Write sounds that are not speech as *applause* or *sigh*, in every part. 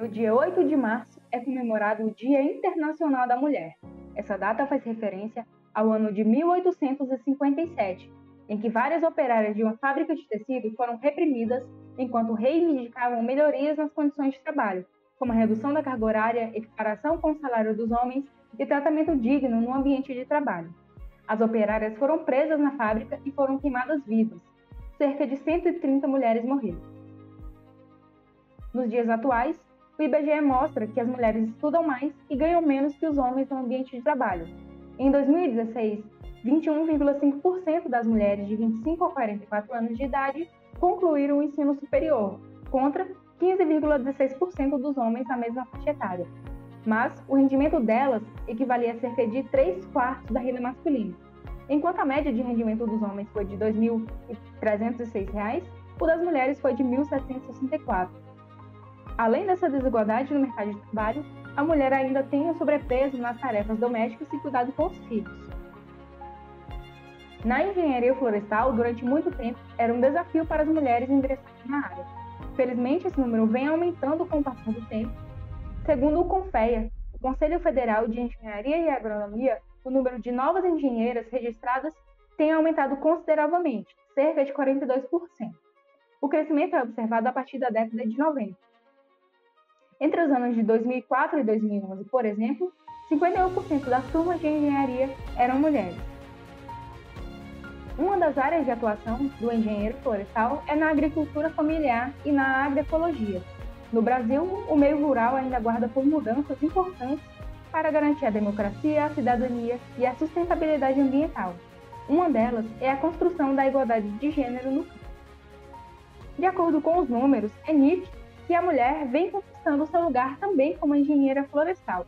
No dia 8 de março é comemorado o Dia Internacional da Mulher. Essa data faz referência ao ano de 1857, em que várias operárias de uma fábrica de tecido foram reprimidas enquanto reivindicavam melhorias nas condições de trabalho, como a redução da carga horária, equiparação com o salário dos homens e tratamento digno no ambiente de trabalho. As operárias foram presas na fábrica e foram queimadas vivas. Cerca de 130 mulheres morreram. Nos dias atuais, o IBGE mostra que as mulheres estudam mais e ganham menos que os homens no ambiente de trabalho. Em 2016, 21,5% das mulheres de 25 a 44 anos de idade concluíram o ensino superior, contra 15,16% dos homens na mesma faixa etária. Mas o rendimento delas equivalia a cerca de 3 quartos da renda masculina. Enquanto a média de rendimento dos homens foi de R$ 2.306, o das mulheres foi de R$ 1.764. Além dessa desigualdade no mercado de trabalho, a mulher ainda tem o sobrepeso nas tarefas domésticas e cuidado com os filhos. Na engenharia florestal, durante muito tempo, era um desafio para as mulheres ingressarem na área. Felizmente, esse número vem aumentando com o passar do tempo. Segundo o CONFEA, o Conselho Federal de Engenharia e Agronomia, o número de novas engenheiras registradas tem aumentado consideravelmente, cerca de 42%. O crescimento é observado a partir da década de 90. Entre os anos de 2004 e 2011, por exemplo, 51% das turmas de engenharia eram mulheres. Uma das áreas de atuação do engenheiro florestal é na agricultura familiar e na agroecologia. No Brasil, o meio rural ainda aguarda por mudanças importantes para garantir a democracia, a cidadania e a sustentabilidade ambiental. Uma delas é a construção da igualdade de gênero no campo. De acordo com os números, é nítido que a mulher vem conquistando seu lugar também como engenheira florestal.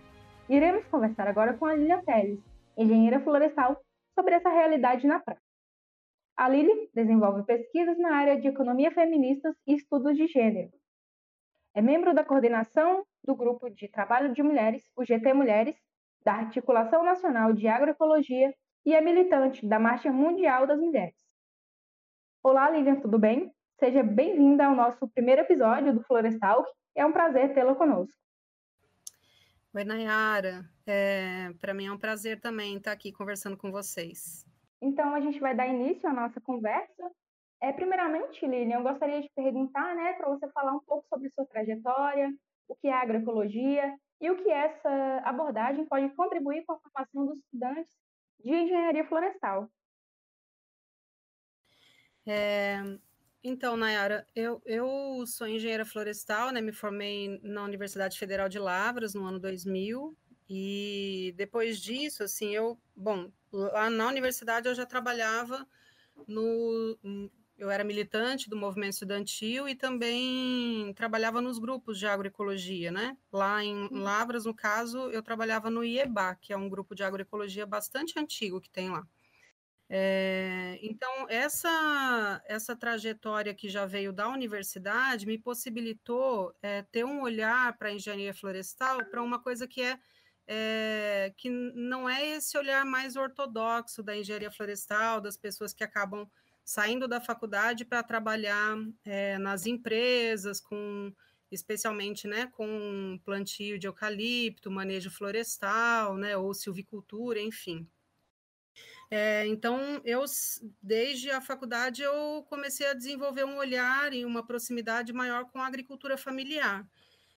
Iremos conversar agora com a Lilian Teles, engenheira florestal, sobre essa realidade na prática. A Lili desenvolve pesquisas na área de economia feministas e estudos de gênero. É membro da coordenação do Grupo de Trabalho de Mulheres, o GT Mulheres, da Articulação Nacional de Agroecologia e é militante da Marcha Mundial das Mulheres. Olá, Lilian, tudo bem? Seja bem-vinda ao nosso primeiro episódio do Florestal. É um prazer tê-la conosco. Oi, Nayara. É, Para mim é um prazer também estar aqui conversando com vocês. Então, a gente vai dar início à nossa conversa. É, primeiramente, Lilian, eu gostaria de perguntar, né, para você falar um pouco sobre sua trajetória, o que é agroecologia e o que essa abordagem pode contribuir com a formação dos estudantes de engenharia florestal. É, então, Nayara, eu, eu sou engenheira florestal, né? Me formei na Universidade Federal de Lavras no ano 2000 e depois disso, assim, eu, bom, lá na universidade eu já trabalhava no, eu era militante do movimento estudantil e também trabalhava nos grupos de agroecologia, né? Lá em hum. Lavras, no caso, eu trabalhava no IEBA, que é um grupo de agroecologia bastante antigo que tem lá. É, então, essa, essa trajetória que já veio da universidade me possibilitou é, ter um olhar para a engenharia florestal para uma coisa que é, é, que não é esse olhar mais ortodoxo da engenharia florestal, das pessoas que acabam saindo da faculdade para trabalhar nas empresas, com especialmente né, com plantio de eucalipto, manejo florestal, né, ou silvicultura, enfim. É, então, eu, desde a faculdade, eu comecei a desenvolver um olhar e uma proximidade maior com a agricultura familiar.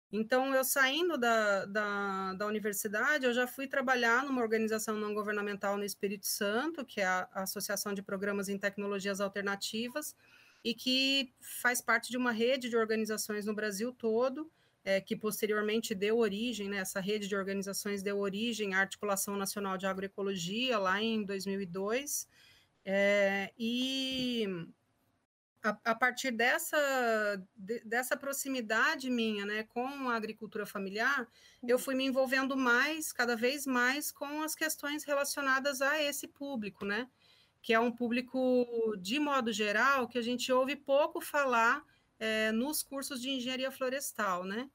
Então, eu saindo da, da, da, universidade, eu já fui trabalhar numa organização não governamental no Espírito Santo, que é a Associação de Programas em Tecnologias Alternativas, e que faz parte de uma rede de organizações no Brasil todo, é, que posteriormente deu origem, né, essa rede de organizações deu origem à Articulação Nacional de Agroecologia, lá em 2002, é, e a, a, partir dessa, de, dessa proximidade minha né, com a agricultura familiar, eu fui me envolvendo mais, cada vez mais, com as questões relacionadas a esse público, né? Que é um público, de modo geral, que a gente ouve pouco falar é, nos cursos de engenharia florestal, né?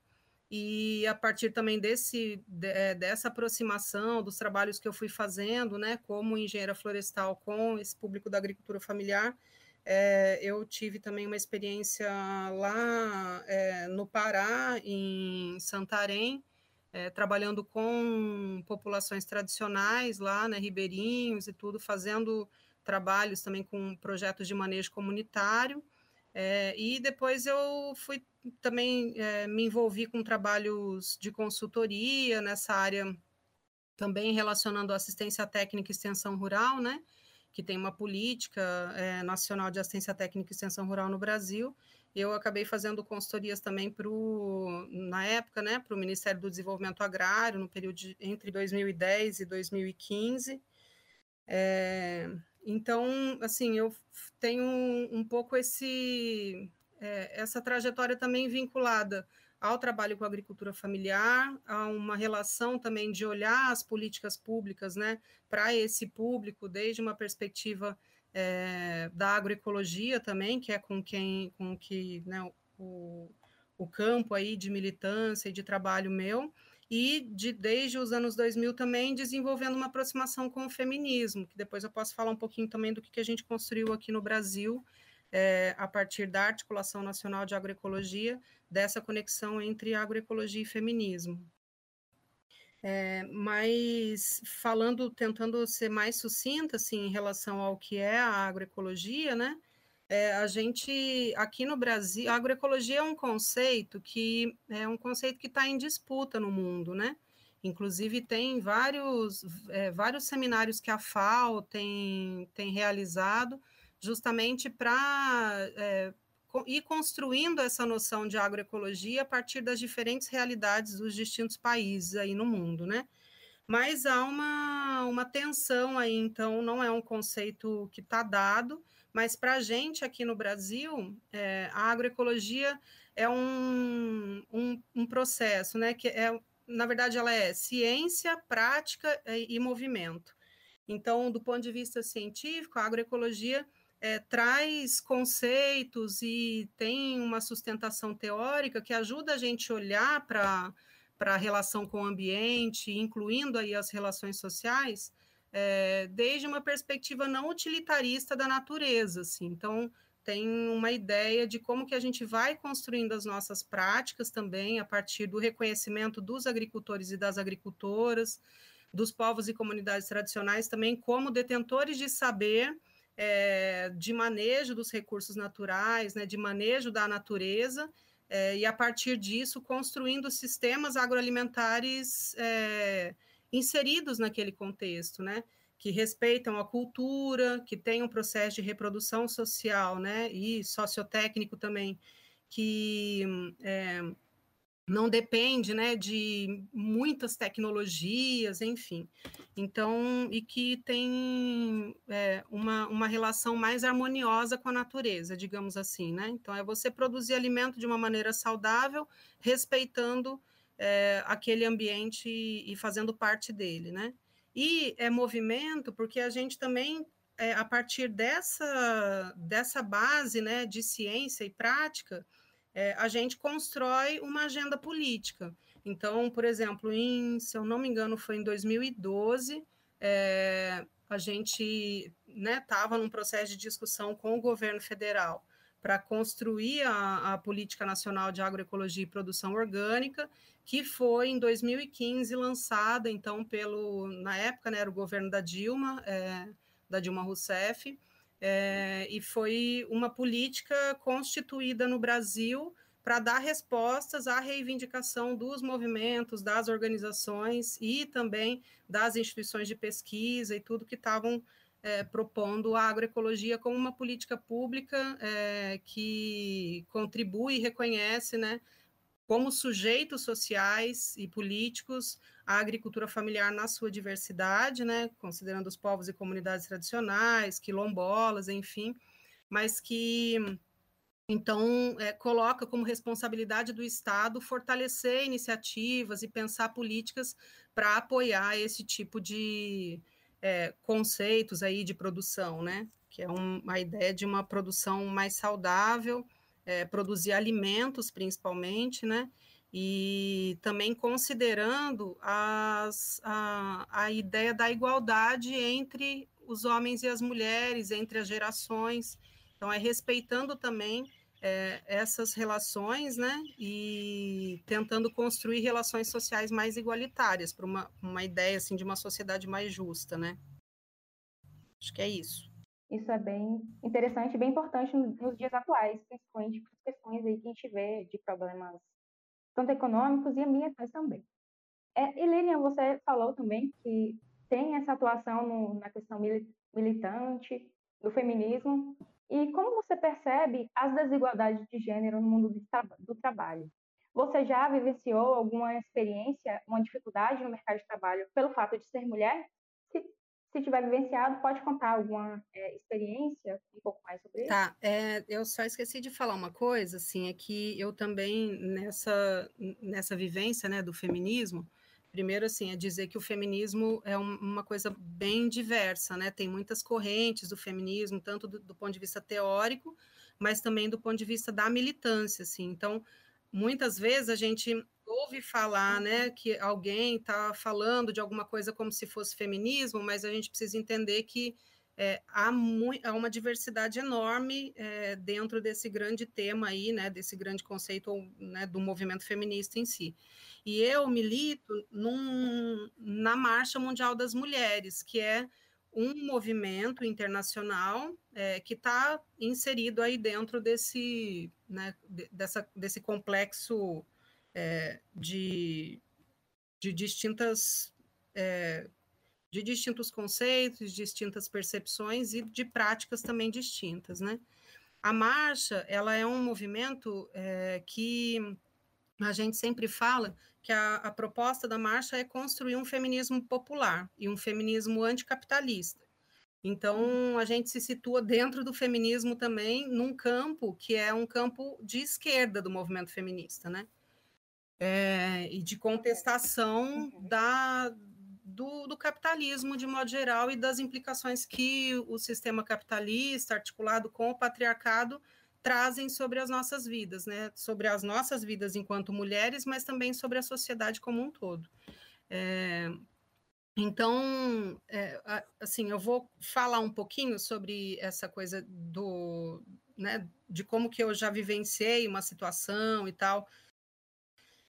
E a partir também desse, de, eh, dessa aproximação dos trabalhos que eu fui fazendo, né, como engenheira florestal com esse público da agricultura familiar, é, eu tive também uma experiência lá é, no Pará, em Santarém, é, trabalhando com populações tradicionais lá, né, ribeirinhos e tudo, fazendo trabalhos também com projetos de manejo comunitário. É, e depois eu fui também é, me envolvi com trabalhos de consultoria nessa área, também relacionando assistência técnica e extensão rural, né? Que tem uma política é, nacional de assistência técnica e extensão rural no Brasil. Eu acabei fazendo consultorias também para na época, né, para o Ministério do Desenvolvimento Agrário, no período de, entre 2010 e 2015. É, então, assim, eu tenho um, um pouco esse, é, essa trajetória também vinculada ao trabalho com a agricultura familiar, a uma relação também de olhar as políticas públicas né, para esse público, desde uma perspectiva é, da agroecologia também, que é com quem com que né, o, o campo aí de militância e de trabalho meu, e de, desde os anos 2000 também desenvolvendo uma aproximação com o feminismo, que depois eu posso falar um pouquinho também do que, que a gente construiu aqui no Brasil, é, a partir da Articulação Nacional de Agroecologia, dessa conexão entre agroecologia e feminismo. É, mas falando, tentando ser mais sucinta assim, em relação ao que é a agroecologia, né? É, a gente, aqui no Brasil, a agroecologia é um conceito que é um conceito que está em disputa no mundo, né? Inclusive, tem vários, é, vários seminários que a FAO tem, tem realizado justamente para é, ir construindo essa noção de agroecologia a partir das diferentes realidades dos distintos países aí no mundo, né? Mas há uma, uma tensão aí, então não é um conceito que está dado, mas para a gente aqui no Brasil, é, a agroecologia é um, um, um, processo, né? Que é, na verdade, ela é ciência, prática e, e movimento. Então, do ponto de vista científico, a agroecologia é, traz conceitos e tem uma sustentação teórica que ajuda a gente a olhar para a relação com o ambiente, incluindo aí as relações sociais, é, desde uma perspectiva não utilitarista da natureza, assim. Então, tem uma ideia de como que a gente vai construindo as nossas práticas também a partir do reconhecimento dos agricultores e das agricultoras, dos povos e comunidades tradicionais também como detentores de saber é, de manejo dos recursos naturais, né, de manejo da natureza, é, e a partir disso construindo sistemas agroalimentares inseridos naquele contexto, né? Que respeitam a cultura, que tem um processo de reprodução social, né? E sociotécnico também, que é, não depende, né, de muitas tecnologias, enfim. Então, e que tem é, uma, uma relação mais harmoniosa com a natureza, digamos assim, né? Então, é você produzir alimento de uma maneira saudável, respeitando é, aquele ambiente e fazendo parte dele, né? E é movimento porque a gente também, é, a partir dessa, dessa base né, de ciência e prática, é, a gente constrói uma agenda política. Então, por exemplo, em, se eu não me engano, foi em 2012, é, a gente estava né, num processo de discussão com o governo federal para construir a, a, Política Nacional de Agroecologia e Produção Orgânica, que foi em 2015 lançada, então, pelo, na época, né, era o governo da Dilma, é, da Dilma Rousseff, é, e foi uma política constituída no Brasil para dar respostas à reivindicação dos movimentos, das organizações e também das instituições de pesquisa e tudo que estavam é, propondo a agroecologia como uma política pública é, que contribui e reconhece, né, como sujeitos sociais e políticos a agricultura familiar na sua diversidade, né, considerando os povos e comunidades tradicionais, quilombolas, enfim, mas que então é, coloca como responsabilidade do Estado fortalecer iniciativas e pensar políticas para apoiar esse tipo de é, conceitos aí de produção, né? Que é um, a ideia de uma produção mais saudável, é, produzir alimentos principalmente, né? E também considerando as, a, a ideia da igualdade entre os homens e as mulheres, entre as gerações, Então, é respeitando também é, essas relações, né, e tentando construir relações sociais mais igualitárias para uma, uma ideia assim de uma sociedade mais justa, né? Acho que é isso. Isso é bem interessante bem importante nos dias atuais, principalmente por questões aí que a gente vê de problemas tanto econômicos e ambientais também. É, Helena, você falou também que tem essa atuação no, na questão militante do feminismo e como você percebe as desigualdades de gênero no mundo do, do trabalho? Você já vivenciou alguma experiência, uma dificuldade no mercado de trabalho pelo fato de ser mulher? Se, se tiver vivenciado, pode contar alguma é, experiência um pouco mais sobre isso? Tá, é, eu só esqueci de falar uma coisa, assim, é que eu também, nessa, nessa vivência né, do feminismo, Primeiro, assim, é dizer que o feminismo é um, uma coisa bem diversa, né? Tem muitas correntes do feminismo, tanto do, do, ponto de vista teórico, mas também do ponto de vista da militância, assim. Então, muitas vezes a gente ouve falar, né, que alguém está falando de alguma coisa como se fosse feminismo, mas a gente precisa entender que é, há, há, uma diversidade enorme é, dentro desse grande tema aí, né, desse grande conceito né, do movimento feminista em si. E eu milito num, na Marcha Mundial das Mulheres, que é um movimento internacional é, que está inserido aí dentro desse, né, dessa, desse complexo é, de, de distintas é, de distintos conceitos, distintas percepções e de práticas também distintas, né? A marcha, ela é um movimento é, que a gente sempre fala que a, a, proposta da marcha é construir um feminismo popular e um feminismo anticapitalista. Então, a gente se situa dentro do feminismo também num campo que é um campo de esquerda do movimento feminista, né? É, e de contestação uhum. da, do, do, capitalismo de modo geral e das implicações que o sistema capitalista, articulado com o patriarcado, trazem sobre as nossas vidas, né? Sobre as nossas vidas enquanto mulheres, mas também sobre a sociedade como um todo. É, então, é, assim, eu vou falar um pouquinho sobre essa coisa do, né, de como que eu já vivenciei uma situação e tal,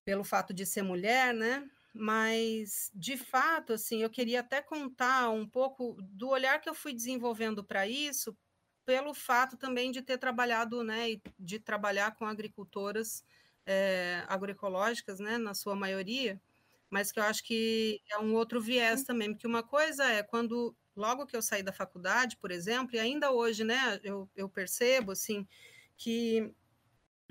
pelo fato de ser mulher, né? mas de fato, assim, eu queria até contar um pouco do olhar que eu fui desenvolvendo para isso, pelo fato também de ter trabalhado, né, de trabalhar com agricultoras é, agroecológicas, né, na sua maioria, mas que eu acho que é um outro viés também, porque uma coisa é quando logo que eu saí da faculdade, por exemplo, e ainda hoje, né, eu, eu percebo assim que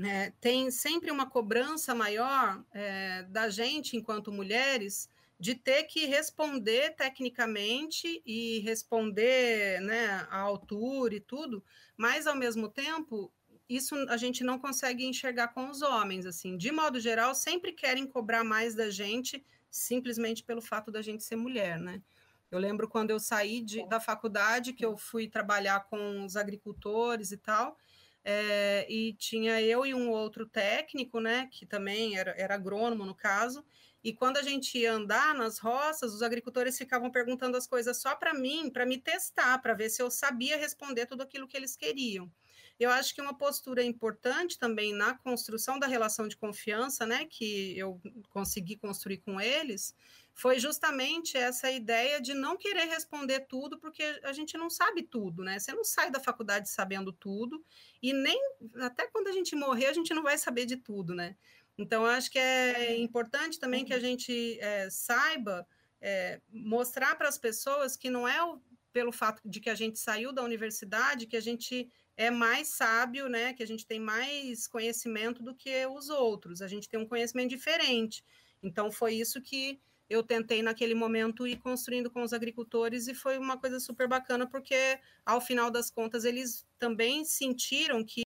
é, tem sempre uma cobrança maior é, da gente, enquanto mulheres, de ter que responder tecnicamente e responder né, à altura e tudo, mas, ao mesmo tempo, isso a gente não consegue enxergar com os homens. assim De modo geral, sempre querem cobrar mais da gente simplesmente pelo fato da gente ser mulher, né? Eu lembro quando eu saí de, da faculdade, que eu fui trabalhar com os agricultores e tal, é, e tinha eu e um outro técnico, né, que também era, era agrônomo no caso, e quando a gente ia andar nas roças, os agricultores ficavam perguntando as coisas só para mim, para me testar, para ver se eu sabia responder tudo aquilo que eles queriam. Eu acho que uma postura importante também na construção da relação de confiança, né, que eu consegui construir com eles, foi justamente essa ideia de não querer responder tudo, porque a gente não sabe tudo, né? Você não sai da faculdade sabendo tudo, e nem até quando a gente morrer, a gente não vai saber de tudo, né? Então, acho que é importante também que a uhum. gente é, saiba é, mostrar para as pessoas que não é o, pelo fato de que a gente saiu da universidade que a gente é mais sábio, né? Que a gente tem mais conhecimento do que os outros. A gente tem um conhecimento diferente. Então, foi isso que eu tentei naquele momento ir construindo com os agricultores e foi uma coisa super bacana porque ao final das contas eles também sentiram que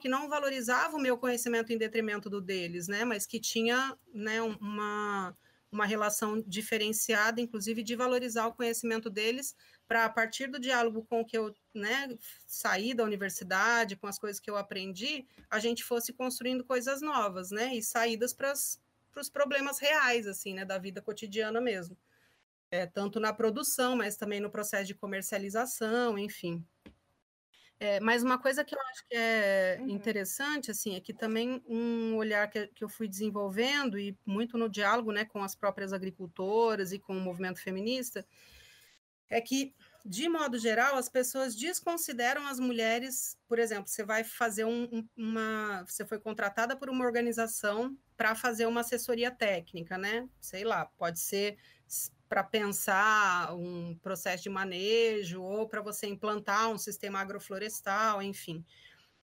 que não valorizava o meu conhecimento em detrimento do deles, né, mas que tinha, né, uma uma relação diferenciada, inclusive de valorizar o conhecimento deles, para a partir do diálogo com o que eu né, saí da universidade, com as coisas que eu aprendi, a gente fosse construindo coisas novas, né, e saídas para as para os problemas reais, assim, né, da vida cotidiana mesmo. É, tanto na produção, mas também no processo de comercialização, enfim. É, mas uma coisa que eu acho que é uhum. interessante, assim, é que também um olhar que, que eu fui desenvolvendo, e muito no diálogo né, com as próprias agricultoras e com o movimento feminista, é que, de modo geral, as pessoas desconsideram as mulheres. Por exemplo, você vai fazer um, uma. Você foi contratada por uma organização para fazer uma assessoria técnica, né? Sei lá, pode ser para pensar um processo de manejo ou para você implantar um sistema agroflorestal, enfim.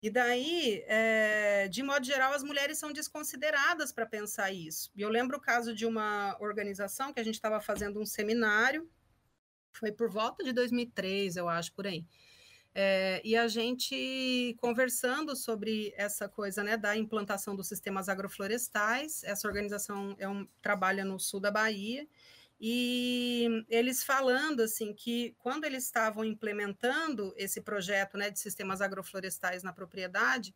E daí, é, de modo geral, as mulheres são desconsideradas para pensar isso. E eu lembro o caso de uma organização que a gente estava fazendo um seminário, foi por volta de 2003, eu acho, por aí. É, e a gente conversando sobre essa coisa né, da implantação dos sistemas agroflorestais, essa organização é um, trabalha no sul da Bahia, e eles falando assim que quando eles estavam implementando esse projeto né, de sistemas agroflorestais na propriedade,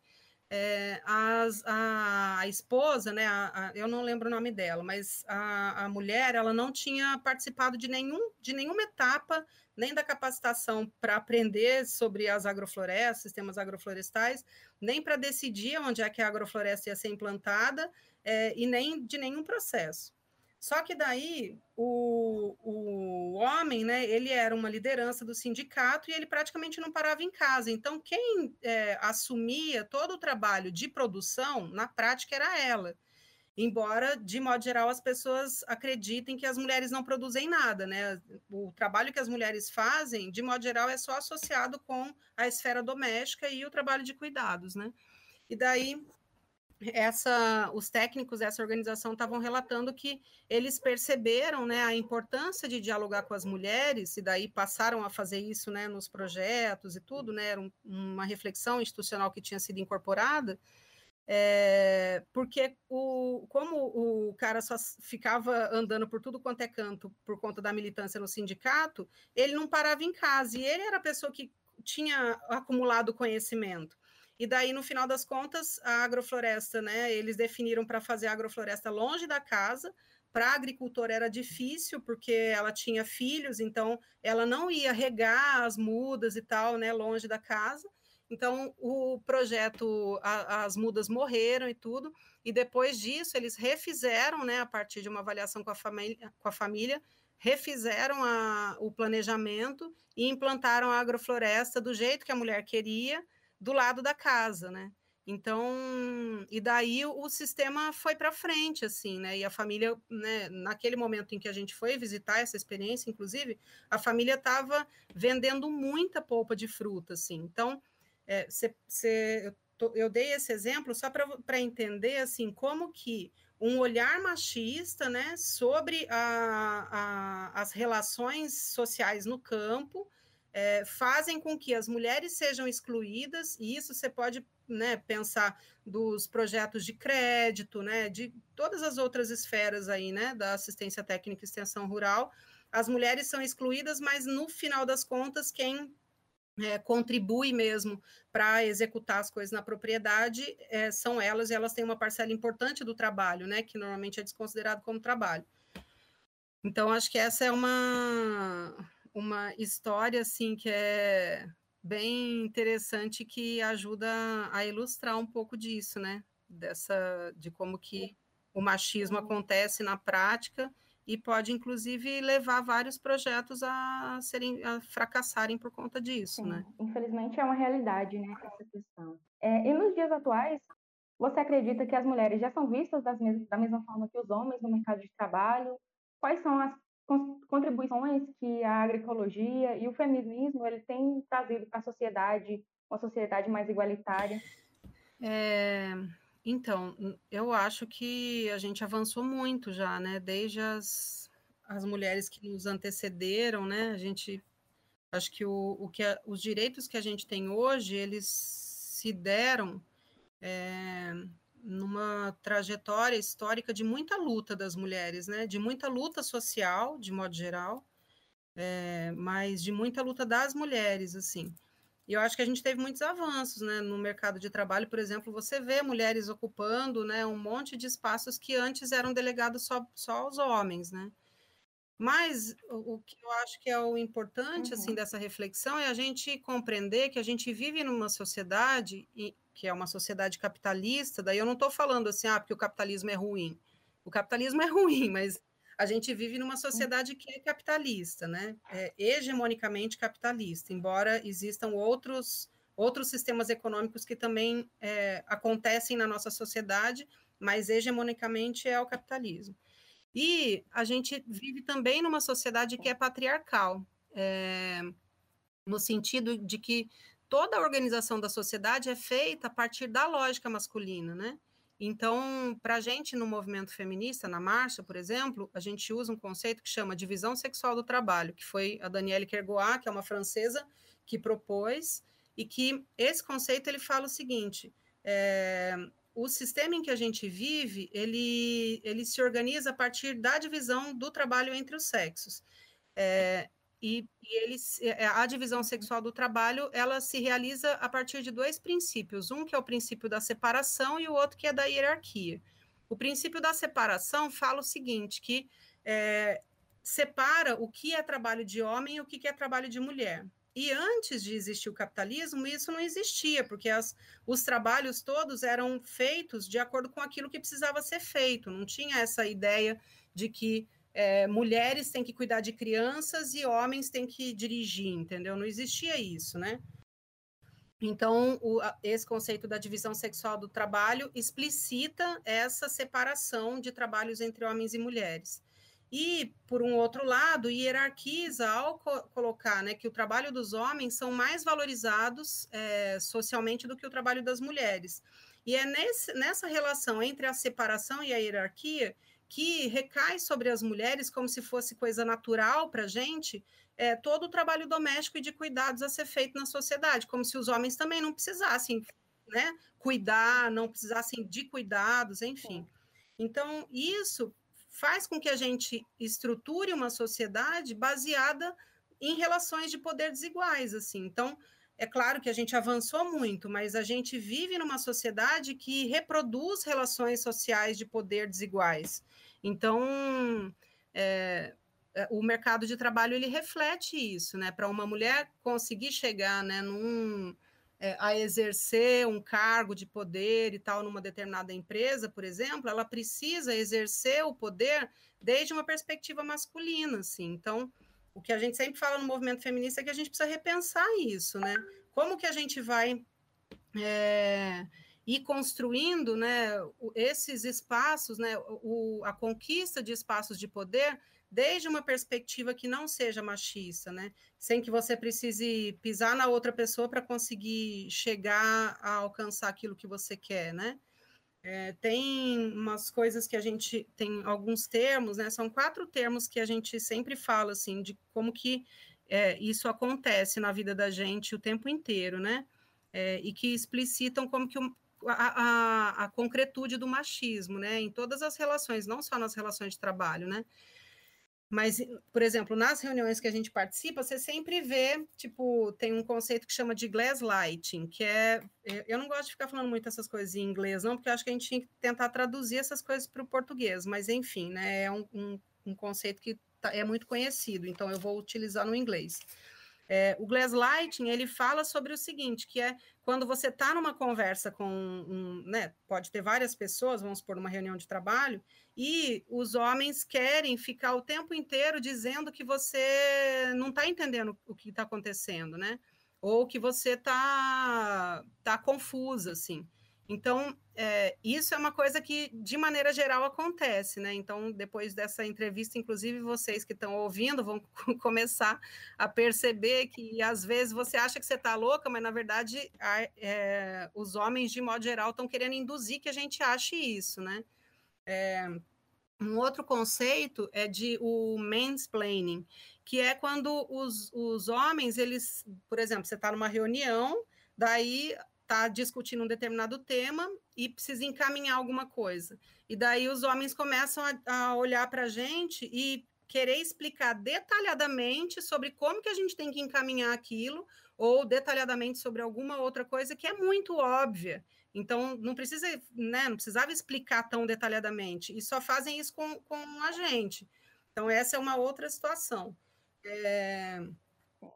é, as, a, a, esposa, né, a, a, eu não lembro o nome dela, mas a, mulher, ela não tinha participado de, nenhum, de nenhuma etapa, nem da capacitação para aprender sobre as agroflorestas, sistemas agroflorestais, nem para decidir onde é que a agrofloresta ia ser implantada, é, e nem de nenhum processo. Só que daí o, o homem, né, ele era uma liderança do sindicato e ele praticamente não parava em casa. Então, quem é, assumia todo o trabalho de produção, na prática, era ela. Embora, de modo geral, as pessoas acreditem que as mulheres não produzem nada, né? O trabalho que as mulheres fazem, de modo geral, é só associado com a esfera doméstica e o trabalho de cuidados, né? E daí essa, os técnicos dessa organização estavam relatando que eles perceberam né, a importância de dialogar com as mulheres, e daí passaram a fazer isso né, nos projetos e tudo, né, era um, uma reflexão institucional que tinha sido incorporada, é, porque o, como o cara só ficava andando por tudo quanto é canto por conta da militância no sindicato, ele não parava em casa, e ele era a pessoa que tinha acumulado conhecimento. E daí, no final das contas, a agrofloresta, né? Eles definiram para fazer a agrofloresta longe da casa. Para a agricultora era difícil, porque ela tinha filhos, então ela não ia regar as mudas e tal, né? Longe da casa. Então, o projeto, a, as mudas morreram e tudo, e depois disso, eles refizeram, né, a partir de uma avaliação com a família, com a família refizeram a, o planejamento e implantaram a agrofloresta do jeito que a mulher queria, do lado da casa, né? Então, e daí o sistema foi para frente, assim, né? E a família, né, naquele momento em que a gente foi visitar essa experiência, inclusive, a família estava vendendo muita polpa de fruta, assim. Então, é, cê, cê, eu, eu, dei esse exemplo só para entender, assim, como que um olhar machista, né, sobre a, a, as relações sociais no campo, é, fazem com que as mulheres sejam excluídas, e isso você pode né, pensar dos projetos de crédito, né, de todas as outras esferas aí, né, da assistência técnica e extensão rural, as mulheres são excluídas, mas no final das contas, quem é, contribui mesmo para executar as coisas na propriedade é, são elas, e elas têm uma parcela importante do trabalho, né, que normalmente é desconsiderado como trabalho. Então, acho que essa é uma, uma história assim que é bem interessante que ajuda a ilustrar um pouco disso, né? Dessa de como que o machismo acontece na prática e pode inclusive levar vários projetos a serem a fracassarem por conta disso, Sim, né? Infelizmente é uma realidade, né, essa questão. É, e nos dias atuais, você acredita que as mulheres já são vistas mes da mesma forma que os homens no mercado de trabalho? Quais são as contribuições que a agroecologia e o feminismo ele tem trazido para a sociedade, uma sociedade mais igualitária? É, então, eu acho que a gente avançou muito já, né? Desde as, as mulheres que nos antecederam, né? A gente, acho que, o, o que a, os direitos que a gente tem hoje, eles se deram é, numa trajetória histórica de muita luta das mulheres, né? De muita luta social, de modo geral, é, mas de muita luta das mulheres, assim. E eu acho que a gente teve muitos avanços, né? No mercado de trabalho, por exemplo, você vê mulheres ocupando, né, um monte de espaços que antes eram delegados só, só aos homens, né? Mas o, que eu acho que é o importante assim, uhum. assim dessa reflexão é a gente compreender que a gente vive numa sociedade que é uma sociedade capitalista. Daí eu não estou falando assim, ah, porque o capitalismo é ruim. O capitalismo é ruim, mas a gente vive numa sociedade que é capitalista, né? É hegemonicamente capitalista, embora existam outros outros sistemas econômicos que também é, acontecem na nossa sociedade, mas hegemonicamente é o capitalismo. E a gente vive também numa sociedade que é patriarcal, é, no sentido de que toda a organização da sociedade é feita a partir da lógica masculina, né? Então, para a gente no movimento feminista, na marcha, por exemplo, a gente usa um conceito que chama divisão sexual do trabalho, que foi a Danielle Kergoat, que é uma francesa, que propôs, e que esse conceito ele fala o seguinte: é, o sistema em que a gente vive, ele, ele se organiza a partir da divisão do trabalho entre os sexos. É, e, e eles, é, a divisão sexual do trabalho, ela se realiza a partir de dois princípios. Um que é o princípio da separação e o outro que é da hierarquia. O princípio da separação fala o seguinte, que é, separa o que é trabalho de homem e o que é trabalho de mulher. E antes de existir o capitalismo, isso não existia, porque as, os trabalhos todos eram feitos de acordo com aquilo que precisava ser feito. Não tinha essa ideia de que é, mulheres têm que cuidar de crianças e homens têm que dirigir, entendeu? Não existia isso, né? Então, o, esse conceito da divisão sexual do trabalho explicita essa separação de trabalhos entre homens e mulheres. E, por um outro lado, hierarquiza ao co colocar né, que o trabalho dos homens são mais valorizados é, socialmente do que o trabalho das mulheres. E é nesse, nessa relação entre a separação e a hierarquia que recai sobre as mulheres como se fosse coisa natural para a gente, é, todo o trabalho doméstico e de cuidados a ser feito na sociedade, como se os homens também não precisassem né, cuidar, não precisassem de cuidados, enfim. Então, isso faz com que a gente estruture uma sociedade baseada em relações de poder desiguais, assim. Então, é claro que a gente avançou muito, mas a gente vive numa sociedade que reproduz relações sociais de poder desiguais. Então, é, é o mercado de trabalho ele reflete isso, né? Para uma mulher conseguir chegar, né, num, é, a exercer um cargo de poder e tal numa determinada empresa, por exemplo, ela precisa exercer o poder desde uma perspectiva masculina, assim. Então, o que a gente sempre fala no movimento feminista é que a gente precisa repensar isso, né? Como que a gente vai é, ir construindo né, esses espaços, né, o, a conquista de espaços de poder desde uma perspectiva que não seja machista, né? Sem que você precise pisar na outra pessoa para conseguir chegar a alcançar aquilo que você quer, né? É, tem umas coisas que a gente tem alguns termos, né? São quatro termos que a gente sempre fala assim de como que é, isso acontece na vida da gente o tempo inteiro, né? É, e que explicitam como que a, a, a, concretude do machismo, né? Em todas as relações, não só nas relações de trabalho, né? Mas, por exemplo, nas reuniões que a gente participa, você sempre vê, tipo, tem um conceito que chama de lighting, que é. Eu não gosto de ficar falando muito essas coisas em inglês, não, porque eu acho que a gente tinha que tentar traduzir essas coisas para o português, mas enfim, né? É um, um, um conceito que tá, é muito conhecido, então eu vou utilizar no inglês. É, o Lighting ele fala sobre o seguinte, que é quando você está numa conversa com, um, né, pode ter várias pessoas, vamos por uma reunião de trabalho, e os homens querem ficar o tempo inteiro dizendo que você não está entendendo o que está acontecendo, né? Ou que você está tá confusa, assim. Então, é, isso é uma coisa que, de maneira geral, acontece, né? Então, depois dessa entrevista, inclusive vocês que estão ouvindo vão *laughs* começar a perceber que, às vezes, você acha que você está louca, mas, na verdade, a, é, os homens, de modo geral, estão querendo induzir que a gente ache isso, né? É, um outro conceito é de o mansplaining, que é quando os, os homens, eles, por exemplo, você está numa reunião, daí está discutindo um determinado tema e precisa encaminhar alguma coisa. E daí os homens começam a, a olhar para a gente e querer explicar detalhadamente sobre como que a gente tem que encaminhar aquilo, ou detalhadamente sobre alguma outra coisa que é muito óbvia. Então, não precisa, né, não precisava explicar tão detalhadamente, e só fazem isso com, com a gente. Então, essa é uma outra situação. É,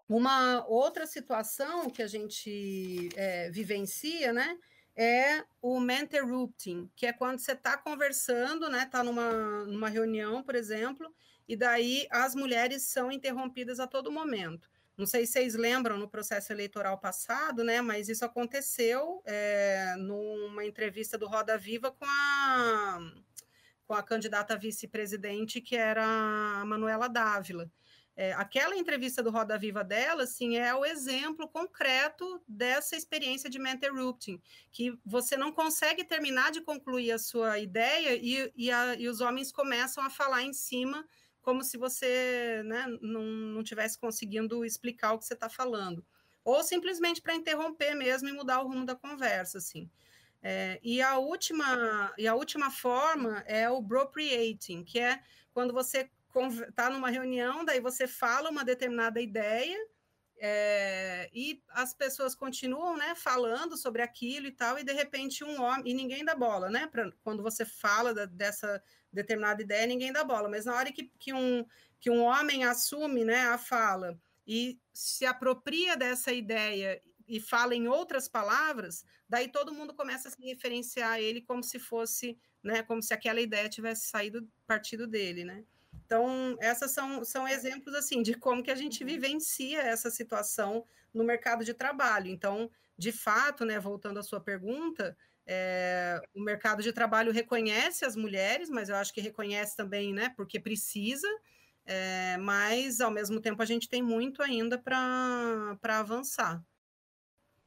uma outra situação que a gente é, vivencia, né, é o interrupting, que é quando você está conversando, né, está numa, numa reunião, por exemplo, e daí as mulheres são interrompidas a todo momento. Não sei se vocês lembram no processo eleitoral passado, né? Mas isso aconteceu é, numa entrevista do Roda Viva com a, com a candidata vice-presidente, que era a Manuela Dávila. É, aquela entrevista do Roda Viva dela, assim, é o exemplo concreto dessa experiência de interrupting, que você não consegue terminar de concluir a sua ideia e, e, a, e os homens começam a falar em cima como se você né, não, não tivesse conseguindo explicar o que você está falando. Ou simplesmente para interromper mesmo e mudar o rumo da conversa, assim. É, e, a última, e a última forma é o appropriating, que é quando você está numa reunião, daí você fala uma determinada ideia, é, e as pessoas continuam né, falando sobre aquilo e tal, e de repente um homem, e ninguém dá bola, né? Pra, quando você fala da, dessa determinada ideia, ninguém dá bola. Mas na hora que, que, um, que um homem assume né, a fala e se apropria dessa ideia e fala em outras palavras, daí todo mundo começa a se referenciar a ele como se fosse, né, como se aquela ideia tivesse saído partido dele, né? Então, essas são, são exemplos assim de como que a gente vivencia essa situação no mercado de trabalho. Então, de fato, né, voltando à sua pergunta, é, o mercado de trabalho reconhece as mulheres, mas eu acho que reconhece também, né, porque precisa, é, mas ao mesmo tempo a gente tem muito ainda para avançar.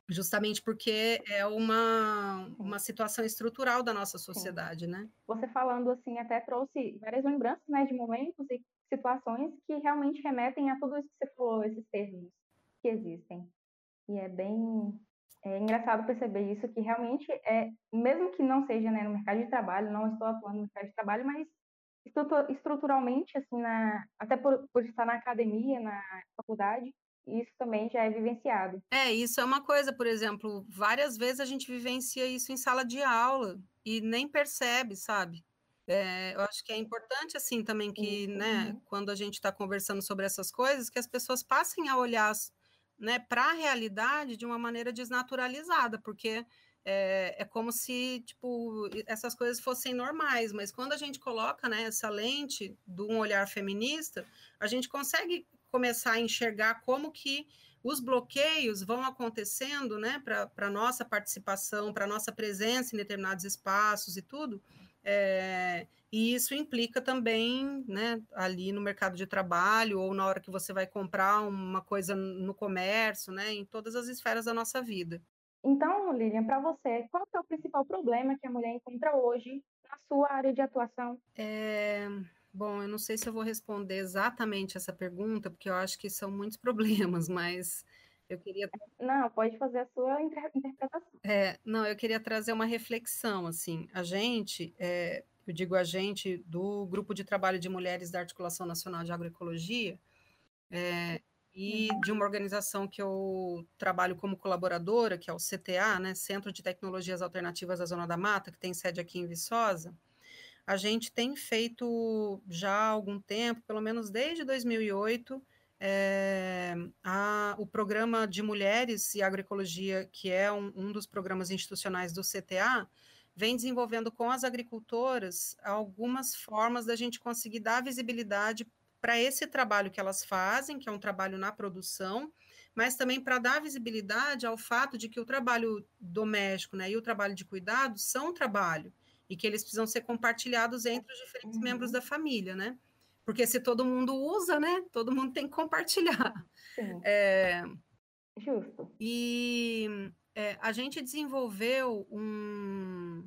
Justamente porque é uma, uma situação estrutural da nossa sociedade, Sim. né? Você falando assim até trouxe várias lembranças né, de momentos e situações que realmente remetem a tudo isso que você falou, esses termos que existem. E é bem é engraçado perceber isso, que realmente é, mesmo que não seja né, no mercado de trabalho, não estou atuando no mercado de trabalho, mas estruturalmente, assim, na, até por, por estar na academia, na faculdade, isso também já é vivenciado. É, isso é uma coisa, por exemplo, várias vezes a gente vivencia isso em sala de aula e nem percebe, sabe? É, eu acho que é importante, assim, também que, né, uhum. né, quando a gente está conversando sobre essas coisas, que as pessoas passem a olhar né, para a realidade de uma maneira desnaturalizada, porque é, é, como se tipo essas coisas fossem normais, mas quando a gente coloca né, essa lente de um olhar feminista, a gente consegue começar a enxergar como que os bloqueios vão acontecendo né, para a nossa participação, para a nossa presença em determinados espaços e tudo, é, e isso implica também, né, ali no mercado de trabalho ou na hora que você vai comprar uma coisa no comércio, né, em todas as esferas da nossa vida. Então, Lilian, para você, qual é o principal problema que a mulher encontra hoje na sua área de atuação? É... Bom, eu não sei se eu vou responder exatamente essa pergunta, porque eu acho que são muitos *laughs* problemas, mas eu queria. Não, pode fazer a sua interpretação. É, não, eu queria trazer uma reflexão. Assim, a gente, é, eu digo a gente, do Grupo de Trabalho de Mulheres da Articulação Nacional de Agroecologia, é, e de uma organização que eu trabalho como colaboradora, que é o CTA, né, Centro de Tecnologias Alternativas da Zona da Mata, que tem sede aqui em Viçosa. A gente tem feito já há algum tempo, pelo menos desde 2008, é, a, o programa de mulheres e agroecologia, que é um, um, dos programas institucionais do CTA, vem desenvolvendo com as agricultoras algumas formas da gente conseguir dar visibilidade para esse trabalho que elas fazem, que é um trabalho na produção, mas também para dar visibilidade ao fato de que o trabalho doméstico né, e o trabalho de cuidado são um trabalho e que eles precisam ser compartilhados entre os diferentes uhum. membros da família, né? Porque se todo mundo usa, né? Todo mundo tem que compartilhar. Sim. *laughs* É, Justo. E é, a gente desenvolveu um,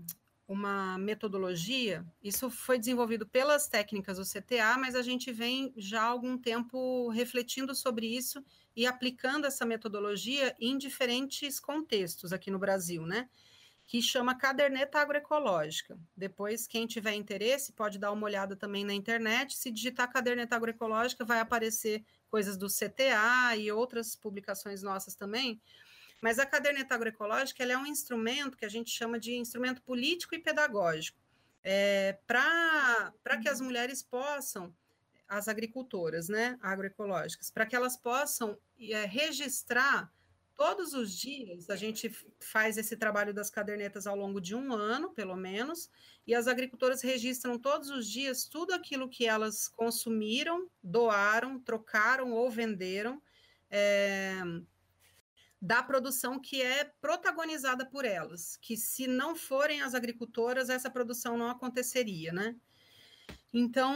uma metodologia, isso foi desenvolvido pelas técnicas do CTA, mas a gente vem já há algum tempo refletindo sobre isso e aplicando essa metodologia em diferentes contextos aqui no Brasil, né? Que chama Caderneta Agroecológica. Depois, quem tiver interesse, pode dar uma olhada também na internet. Se digitar Caderneta Agroecológica, vai aparecer coisas do CTA e outras publicações nossas também. Mas a caderneta agroecológica é um instrumento que a gente chama de instrumento político e pedagógico, é, para que as mulheres possam as agricultoras, né, agroecológicas, para que elas possam é, registrar todos os dias. A gente faz esse trabalho das cadernetas ao longo de um ano, pelo menos, e as agricultoras registram todos os dias tudo aquilo que elas consumiram, doaram, trocaram ou venderam. É, da produção que é protagonizada por elas, que se não forem as agricultoras, essa produção não aconteceria, né? Então,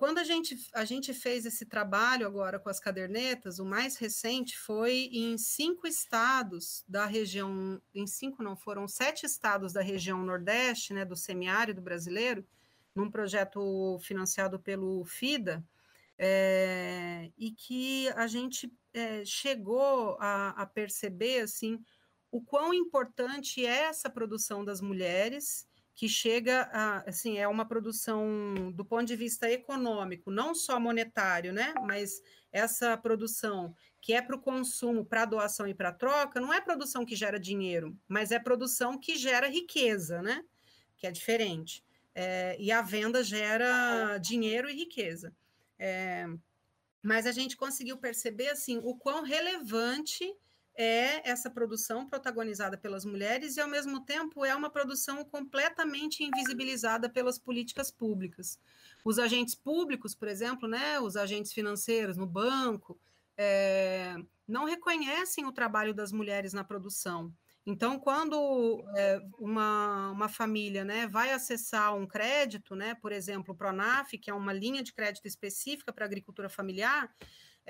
quando a gente, a gente fez esse trabalho agora com as cadernetas, o mais recente foi em cinco estados da região, em cinco não, foram sete estados da região Nordeste, né, do semiárido brasileiro, num projeto financiado pelo FIDA, é, e que a gente é, chegou a, a, perceber assim o quão importante é essa produção das mulheres que chega a, assim é uma produção do ponto de vista econômico não só monetário né mas essa produção que é para o consumo para doação e para troca não é produção que gera dinheiro mas é produção que gera riqueza né que é diferente. É, e a venda gera dinheiro e riqueza. É, mas a gente conseguiu perceber assim o quão relevante é essa produção protagonizada pelas mulheres e ao mesmo tempo é uma produção completamente invisibilizada pelas políticas públicas. Os agentes públicos, por exemplo, né, os agentes financeiros no banco, é, não reconhecem o trabalho das mulheres na produção. Então, quando é, uma, uma família né, vai acessar um crédito, né, por exemplo, o Pronaf, que é uma linha de crédito específica para agricultura familiar,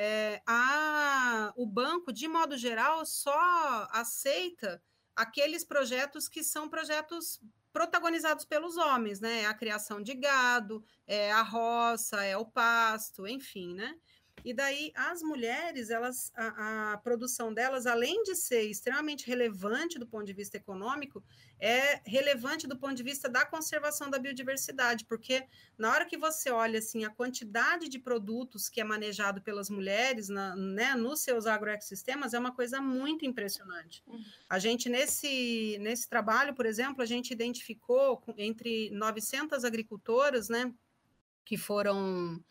é, a, o banco, de modo geral, só aceita aqueles projetos que são projetos protagonizados pelos homens, né? A criação de gado, é a roça, é o pasto, enfim, né? E daí as mulheres, elas, a, a, produção delas, além de ser extremamente relevante do ponto de vista econômico, é relevante do ponto de vista da conservação da biodiversidade, porque na hora que você olha assim a quantidade de produtos que é manejado pelas mulheres na, né, nos seus agroecossistemas é uma coisa muito impressionante. A gente nesse nesse trabalho, por exemplo, a gente identificou entre 900 agricultoras, né, que foram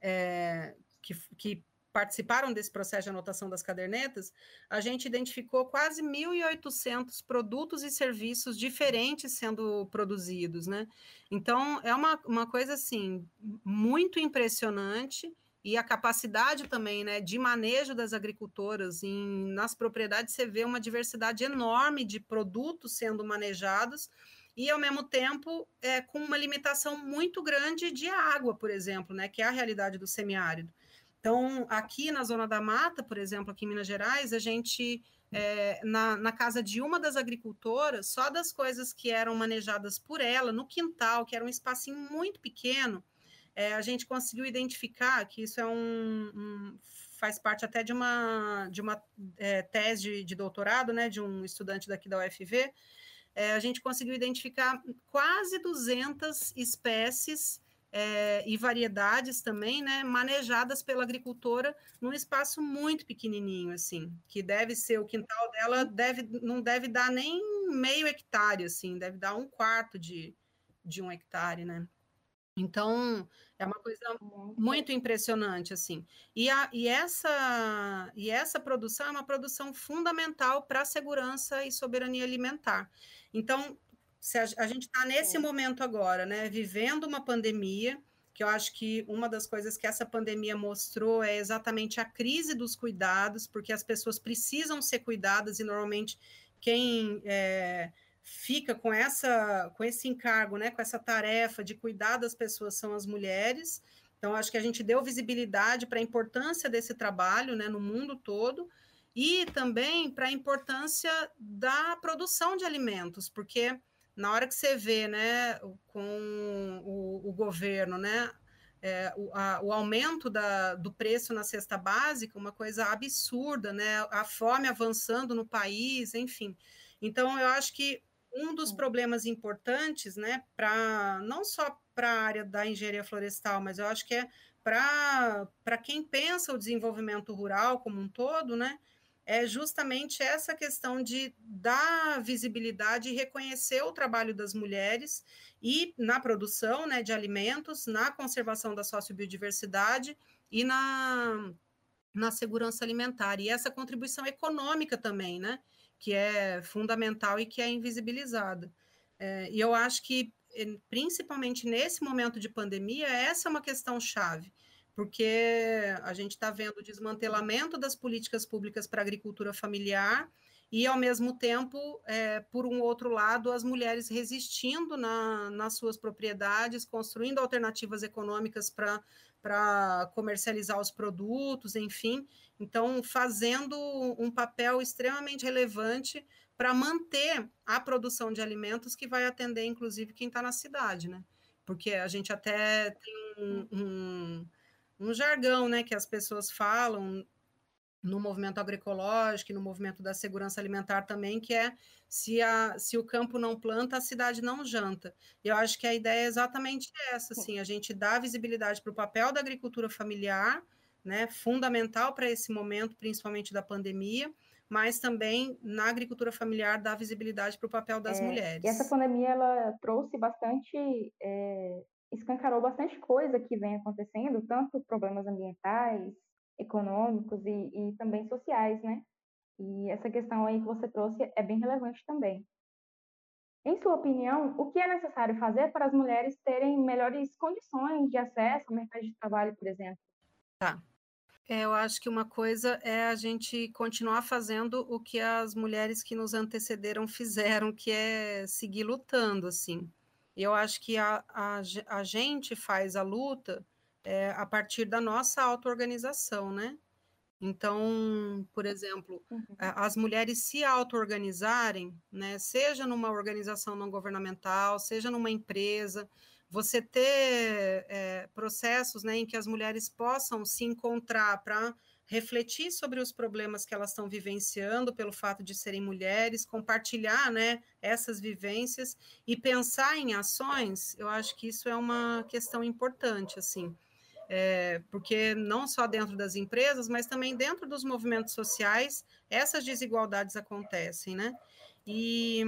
é, que, que participaram desse processo de anotação das cadernetas, a gente identificou quase 1.800 produtos e serviços diferentes sendo produzidos, né? Então, é uma, uma coisa, assim, muito impressionante e a capacidade também, né, de manejo das agricultoras em, nas propriedades, você vê uma diversidade enorme de produtos sendo manejados e, ao mesmo tempo, é, com uma limitação muito grande de água, por exemplo, né, que é a realidade do semiárido. Então, aqui na Zona da Mata, por exemplo, aqui em Minas Gerais, a gente, é, na, na casa de uma das agricultoras, só das coisas que eram manejadas por ela, no quintal, que era um espacinho muito pequeno, é, a gente conseguiu identificar que isso é um, um faz parte até de uma, de uma é, tese de, de, doutorado, né, de um estudante daqui da UFV, é, a gente conseguiu identificar quase 200 espécies é, e variedades também, né, manejadas pela agricultora num espaço muito pequenininho, assim, que deve ser o quintal dela deve não deve dar nem meio hectare, assim, deve dar um quarto de, de um hectare, né? Então é uma coisa muito impressionante, assim. E, a, e essa e essa produção é uma produção fundamental para a segurança e soberania alimentar. Então se a, a gente está nesse é. momento agora, né, vivendo uma pandemia, que eu acho que uma das coisas que essa pandemia mostrou é exatamente a crise dos cuidados, porque as pessoas precisam ser cuidadas e normalmente quem é, fica com essa com esse encargo, né, com essa tarefa de cuidar das pessoas são as mulheres. Então acho que a gente deu visibilidade para a importância desse trabalho, né, no mundo todo e também para a importância da produção de alimentos, porque na hora que você vê, né, com o, o governo, né, é, o, a, o, aumento da, do preço na cesta básica, uma coisa absurda, né, a fome avançando no país, enfim. Então, eu acho que um dos problemas importantes, né, para não só para a área da engenharia florestal, mas eu acho que é para quem pensa o desenvolvimento rural como um todo, né, é justamente essa questão de dar visibilidade e reconhecer o trabalho das mulheres e na produção né, de alimentos, na conservação da sociobiodiversidade e na, na segurança alimentar. E essa contribuição econômica também, né, que é fundamental e que é invisibilizada. É, e eu acho que, principalmente nesse momento de pandemia, essa é uma questão chave porque a gente está vendo o desmantelamento das políticas públicas para a agricultura familiar e, ao mesmo tempo, é, por um outro lado, as mulheres resistindo na, nas suas propriedades, construindo alternativas econômicas para comercializar os produtos, enfim. Então, fazendo um papel extremamente relevante para manter a produção de alimentos que vai atender, inclusive, quem está na cidade, né? Porque a gente até tem um, um um jargão né, que as pessoas falam no movimento agroecológico e no movimento da segurança alimentar também, que é se, a, se o campo não planta, a cidade não janta. Eu acho que a ideia é exatamente essa, assim, a gente dá visibilidade para o papel da agricultura familiar, né, fundamental para esse momento, principalmente da pandemia, mas também na agricultura familiar dá visibilidade para o papel das é, mulheres. E essa pandemia ela trouxe bastante é, escancarou bastante coisa que vem acontecendo, tanto problemas ambientais, econômicos e, e também sociais, né? E essa questão aí que você trouxe é bem relevante também. Em sua opinião, o que é necessário fazer para as mulheres terem melhores condições de acesso ao mercado de trabalho, por exemplo? Tá. É, eu acho que uma coisa é a gente continuar fazendo o que as mulheres que nos antecederam fizeram, que é seguir lutando, assim. Eu acho que a, a, a gente faz a luta é, a partir da nossa auto-organização, né? Então, por exemplo, uhum. as mulheres se auto-organizarem, né, seja numa organização não governamental, seja numa empresa, você ter é, processos né, em que as mulheres possam se encontrar para refletir sobre os problemas que elas estão vivenciando pelo fato de serem mulheres, compartilhar né, essas vivências e pensar em ações, eu acho que isso é uma questão importante, assim, é, porque não só dentro das empresas, mas também dentro dos movimentos sociais, essas desigualdades acontecem, né? E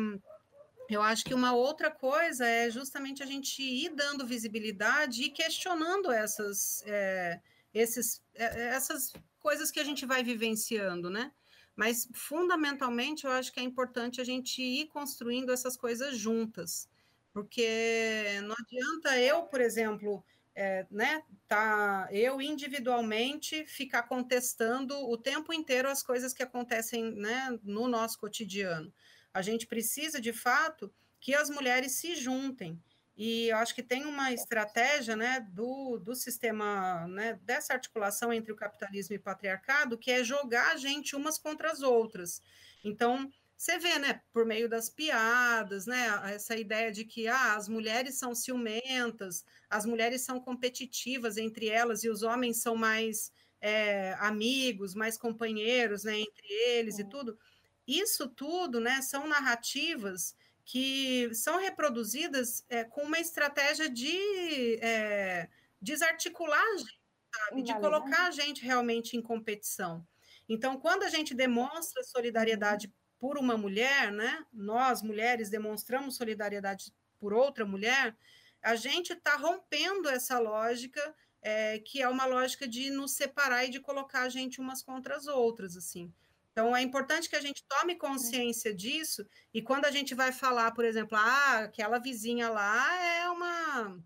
eu acho que uma outra coisa é justamente a gente ir dando visibilidade e questionando essas, é, esses, é, essas coisas que a gente vai vivenciando, né? Mas, fundamentalmente, eu acho que é importante a gente ir construindo essas coisas juntas, porque não adianta eu, por exemplo, é, né, tá, eu individualmente ficar contestando o tempo inteiro as coisas que acontecem né, no nosso cotidiano. A gente precisa, de fato, que as mulheres se juntem, e eu acho que tem uma estratégia né, do, do sistema, né, dessa articulação entre o capitalismo e o patriarcado, que é jogar a gente umas contra as outras. Então, você vê, né, por meio das piadas, né, essa ideia de que ah, as mulheres são ciumentas, as mulheres são competitivas entre elas e os homens são mais é, amigos, mais companheiros, né, entre eles é. e tudo. Isso tudo, né, são narrativas que são reproduzidas é, com uma estratégia de é, desarticular a gente, sabe? de colocar a gente realmente em competição. Então, quando a gente demonstra solidariedade por uma mulher, né? nós, mulheres, demonstramos solidariedade por outra mulher, a gente está rompendo essa lógica, é, que é uma lógica de nos separar e de colocar a gente umas contra as outras, assim. Então, é importante que a gente tome consciência disso, e quando a gente vai falar, por exemplo, ah, aquela vizinha lá é uma,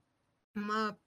uma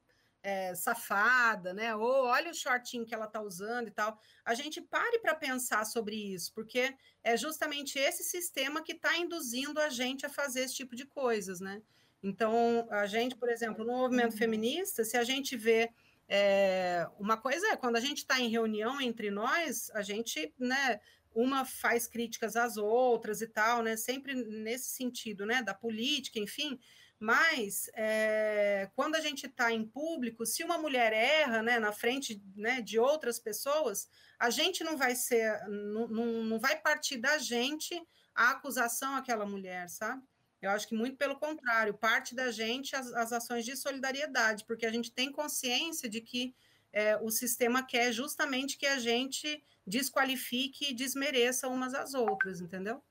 é, safada, né? Ou olha o shortinho que ela está usando e tal. A gente pare para pensar sobre isso, porque é justamente esse sistema que está induzindo a gente a fazer esse tipo de coisas, né? Então, a gente, por exemplo, no movimento uhum. feminista, se a gente vê é, uma coisa é quando a gente está em reunião entre nós, a gente, né, uma faz críticas às outras e tal, né? Sempre nesse sentido, né? Da política, enfim. Mas é, quando a gente está em público, se uma mulher erra, né, na frente né, de outras pessoas, a gente não vai ser, não, não, não vai partir da gente a acusação àquela mulher, sabe? Eu acho que muito pelo contrário, parte da gente as, as ações de solidariedade, porque a gente tem consciência de que é, o sistema quer justamente que a gente desqualifique e desmereça umas às outras, entendeu?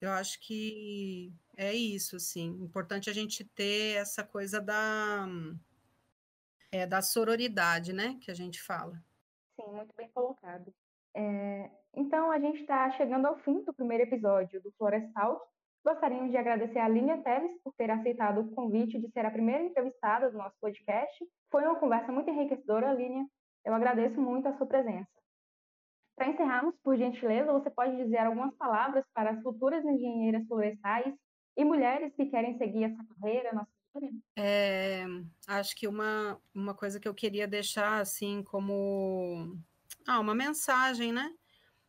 Eu acho que é isso, assim. Importante a gente ter essa coisa da, é, da sororidade, né? Que a gente fala. Sim, muito bem colocado. É, então, a gente está chegando ao fim do primeiro episódio do Florestal. Gostaríamos de agradecer a Línia Teles por ter aceitado o convite de ser a primeira entrevistada do nosso podcast. Foi uma conversa muito enriquecedora, Línia. Eu agradeço muito a sua presença. Para encerrarmos, por gentileza, você pode dizer algumas palavras para as futuras engenheiras florestais e mulheres que querem seguir essa carreira na sua é, Acho que uma, uma coisa que eu queria deixar assim como ah, uma mensagem, né?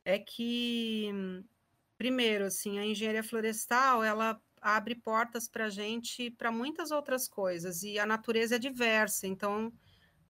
É que primeiro, assim, a engenharia florestal, ela abre portas para a gente para muitas outras coisas, e a natureza é diversa, então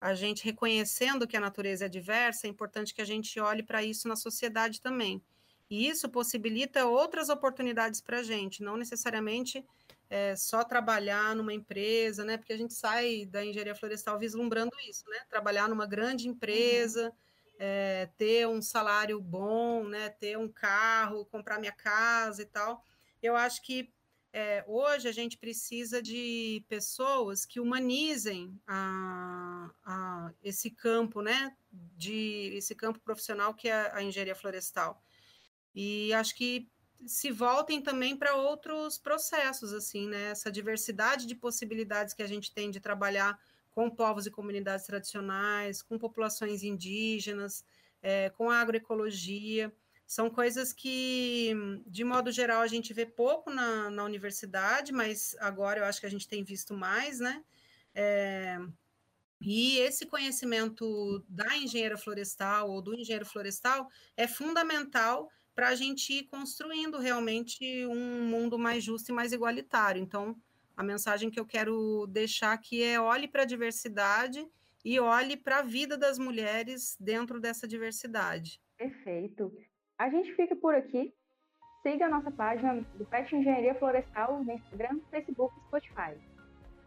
a gente reconhecendo que a natureza é diversa, é importante que a gente olhe para isso na sociedade também. E isso possibilita outras oportunidades para a gente, não necessariamente é, só trabalhar numa empresa, né? Porque a gente sai da engenharia florestal vislumbrando isso, né? Trabalhar numa grande uhum. empresa, uhum é, ter um salário bom, né, ter um carro, comprar minha casa e tal. Eu acho que é, hoje a gente precisa de pessoas que humanizem a, a, esse campo, né, de esse campo profissional que é a engenharia florestal. E acho que se voltem também para outros processos, assim, né, essa diversidade de possibilidades que a gente tem de trabalhar com povos e comunidades tradicionais, com populações indígenas, é, com agroecologia. São coisas que, de modo geral, a gente vê pouco na, na universidade, mas agora eu acho que a gente tem visto mais, né? É, e esse conhecimento da engenheira florestal ou do engenheiro florestal é fundamental para a gente ir construindo realmente um mundo mais justo e mais igualitário. Então, a mensagem que eu quero deixar aqui é olhe para a diversidade e olhe para a vida das mulheres dentro dessa diversidade. Perfeito. A gente fica por aqui. Siga a nossa página do PET Engenharia Florestal no Instagram, Facebook e Spotify.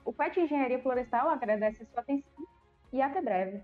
O PET Engenharia Florestal agradece a sua atenção e até breve.